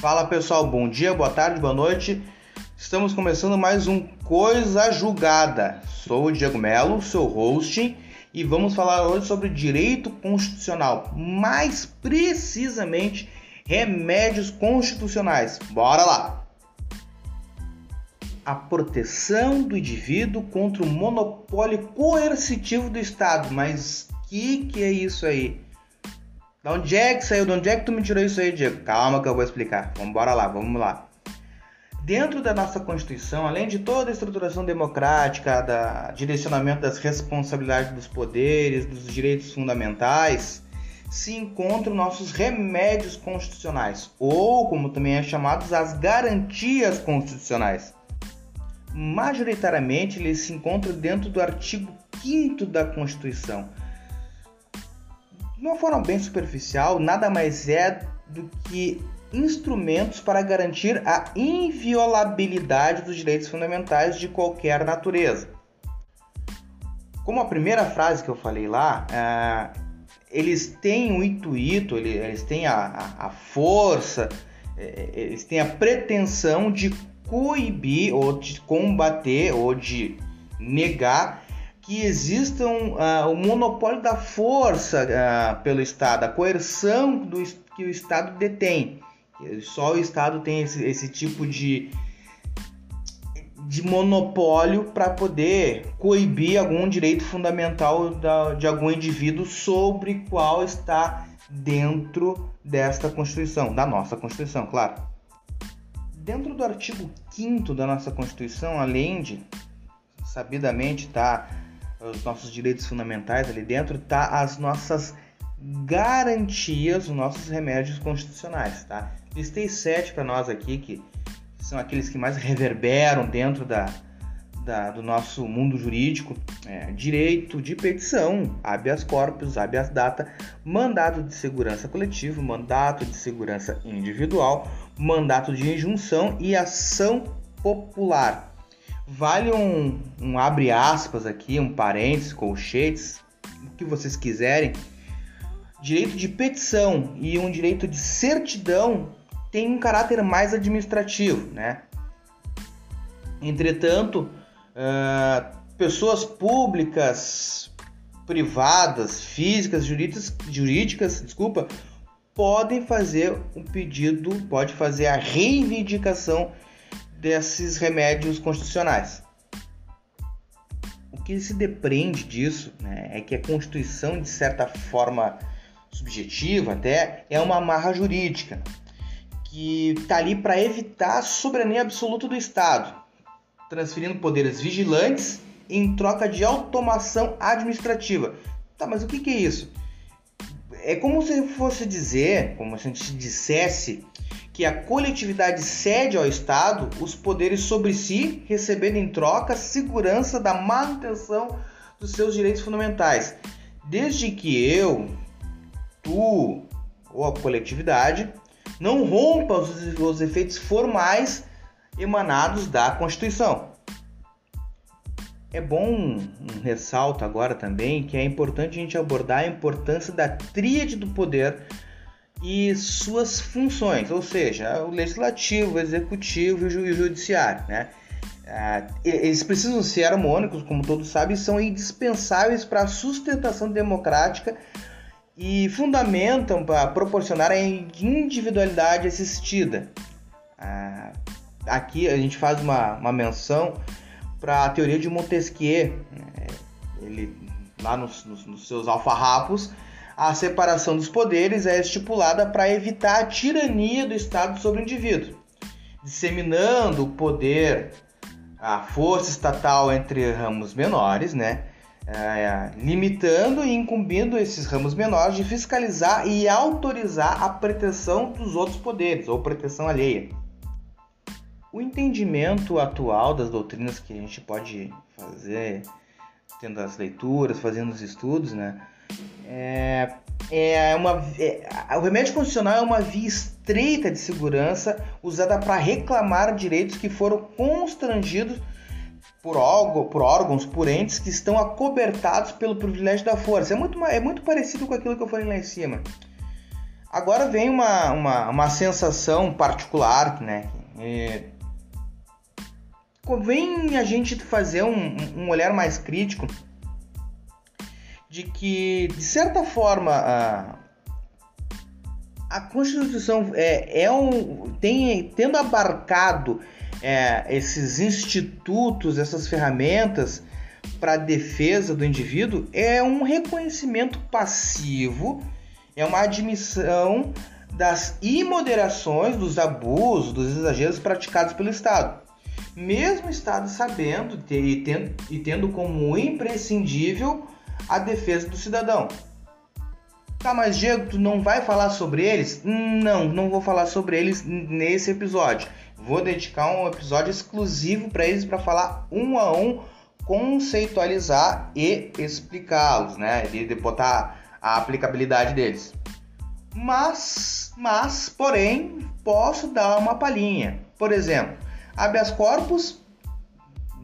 Fala pessoal, bom dia, boa tarde, boa noite. Estamos começando mais um Coisa Julgada. Sou o Diego Melo, seu host, e vamos falar hoje sobre direito constitucional, mais precisamente remédios constitucionais. Bora lá! A proteção do indivíduo contra o monopólio coercitivo do Estado. Mas que que é isso aí? Da onde é que saiu? De onde é que tu me tirou isso aí, Diego? Calma que eu vou explicar. Vamos lá, vamos lá. Dentro da nossa Constituição, além de toda a estruturação democrática, da direcionamento das responsabilidades dos poderes, dos direitos fundamentais, se encontram nossos remédios constitucionais, ou como também é chamados as garantias constitucionais. Majoritariamente, eles se encontram dentro do artigo 5 da Constituição de uma forma bem superficial, nada mais é do que instrumentos para garantir a inviolabilidade dos direitos fundamentais de qualquer natureza. Como a primeira frase que eu falei lá, é, eles têm o intuito, eles têm a, a, a força, é, eles têm a pretensão de coibir ou de combater ou de negar que existam uh, o monopólio da força uh, pelo Estado, a coerção do, que o Estado detém. Só o Estado tem esse, esse tipo de, de monopólio para poder coibir algum direito fundamental da, de algum indivíduo sobre qual está dentro desta Constituição, da nossa Constituição, claro. Dentro do artigo 5 da nossa Constituição, além de sabidamente estar tá os nossos direitos fundamentais ali dentro, tá as nossas garantias, os nossos remédios constitucionais, tá? Listei sete para nós aqui que são aqueles que mais reverberam dentro da, da do nosso mundo jurídico: é, direito de petição, habeas corpus, habeas data, mandato de segurança coletivo, mandato de segurança individual, mandato de injunção e ação popular. Vale um, um abre aspas aqui, um parênteses, colchetes, o que vocês quiserem. Direito de petição e um direito de certidão tem um caráter mais administrativo, né? Entretanto, uh, pessoas públicas, privadas, físicas, jurídicas, jurídicas, desculpa, podem fazer um pedido, pode fazer a reivindicação desses remédios constitucionais. O que se depreende disso né, é que a Constituição, de certa forma subjetiva até, é uma amarra jurídica que está ali para evitar a soberania absoluta do Estado, transferindo poderes vigilantes em troca de automação administrativa. Tá, mas o que, que é isso? É como se fosse dizer, como se a gente dissesse que a coletividade cede ao Estado os poderes sobre si, recebendo em troca segurança da manutenção dos seus direitos fundamentais, desde que eu, tu ou a coletividade não rompa os, os efeitos formais emanados da Constituição. É bom um ressalto agora também que é importante a gente abordar a importância da tríade do poder e suas funções, ou seja, o legislativo, o executivo e o judiciário, né? Ah, eles precisam ser harmônicos, como todos sabem, são indispensáveis para a sustentação democrática e fundamentam para proporcionar a individualidade assistida. Ah, aqui a gente faz uma, uma menção para a teoria de Montesquieu, né? ele lá nos, nos, nos seus alfarrapos a separação dos poderes é estipulada para evitar a tirania do Estado sobre o indivíduo, disseminando o poder, a força estatal entre ramos menores, né? É, limitando e incumbindo esses ramos menores de fiscalizar e autorizar a proteção dos outros poderes ou proteção alheia. O entendimento atual das doutrinas que a gente pode fazer, tendo as leituras, fazendo os estudos, né? É, é uma, é, o remédio constitucional é uma via estreita de segurança usada para reclamar direitos que foram constrangidos por, algo, por órgãos, por entes que estão acobertados pelo privilégio da força. É muito, é muito parecido com aquilo que eu falei lá em cima. Agora vem uma, uma, uma sensação particular, né? Convém a gente fazer um, um olhar mais crítico de que, de certa forma, a, a Constituição é, é um, tem, tendo abarcado é, esses institutos, essas ferramentas para defesa do indivíduo, é um reconhecimento passivo, é uma admissão das imoderações, dos abusos, dos exageros praticados pelo Estado. Mesmo Estado sabendo e tendo, e tendo como imprescindível a defesa do cidadão. Tá, mas Diego, tu não vai falar sobre eles? Não, não vou falar sobre eles nesse episódio. Vou dedicar um episódio exclusivo para eles para falar um a um, conceitualizar e explicá-los, né? E botar a aplicabilidade deles. Mas, mas, porém, posso dar uma palhinha. Por exemplo, habeas corpus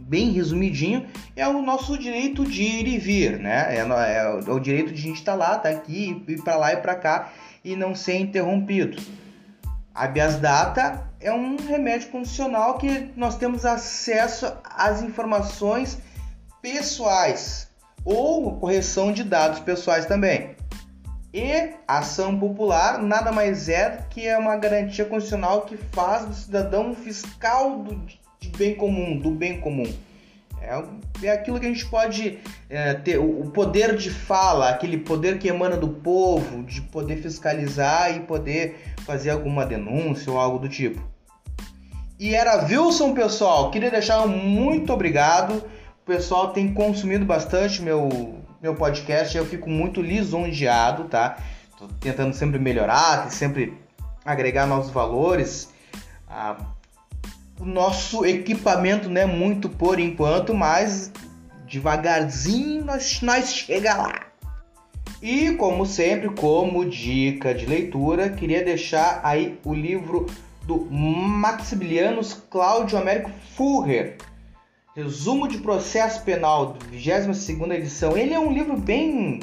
bem resumidinho, é o nosso direito de ir e vir, né? É, é, é o direito de a gente estar tá lá, tá aqui, ir para lá e para cá e não ser interrompido. Habeas data é um remédio condicional que nós temos acesso às informações pessoais ou correção de dados pessoais também. E ação popular nada mais é que é uma garantia constitucional que faz do cidadão fiscal do, bem comum, do bem comum. É, é aquilo que a gente pode é, ter, o poder de fala, aquele poder que emana do povo, de poder fiscalizar e poder fazer alguma denúncia ou algo do tipo. E era Wilson, pessoal. Queria deixar um muito obrigado. O pessoal tem consumido bastante meu, meu podcast. Eu fico muito lisonjeado, tá? Tô tentando sempre melhorar, sempre agregar novos valores. Ah, o nosso equipamento não é muito por enquanto, mas devagarzinho nós, nós chega lá. E como sempre, como dica de leitura, queria deixar aí o livro do Maximilianus Cláudio Américo Furrer, Resumo de Processo Penal, 22 edição. Ele é um livro bem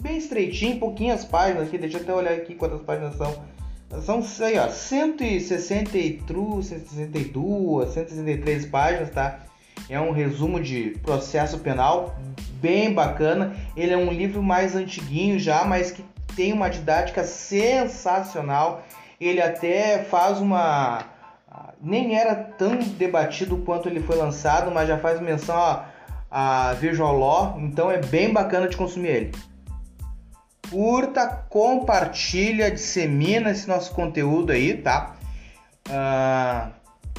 bem estreitinho, pouquinhas páginas aqui, deixa eu até olhar aqui quantas páginas são. São aí, ó, 162, 162, 163 páginas, tá? É um resumo de processo penal bem bacana. Ele é um livro mais antiguinho já, mas que tem uma didática sensacional. Ele até faz uma nem era tão debatido quanto ele foi lançado, mas já faz menção a, a Visual Law, então é bem bacana de consumir ele curta, compartilha, dissemina esse nosso conteúdo aí, tá? Uh,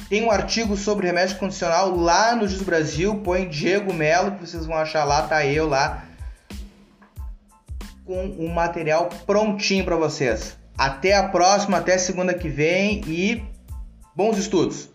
tem um artigo sobre remédio condicional lá no Jus Brasil, põe Diego Melo, que vocês vão achar lá, tá eu lá com o material prontinho para vocês. Até a próxima, até segunda que vem e bons estudos!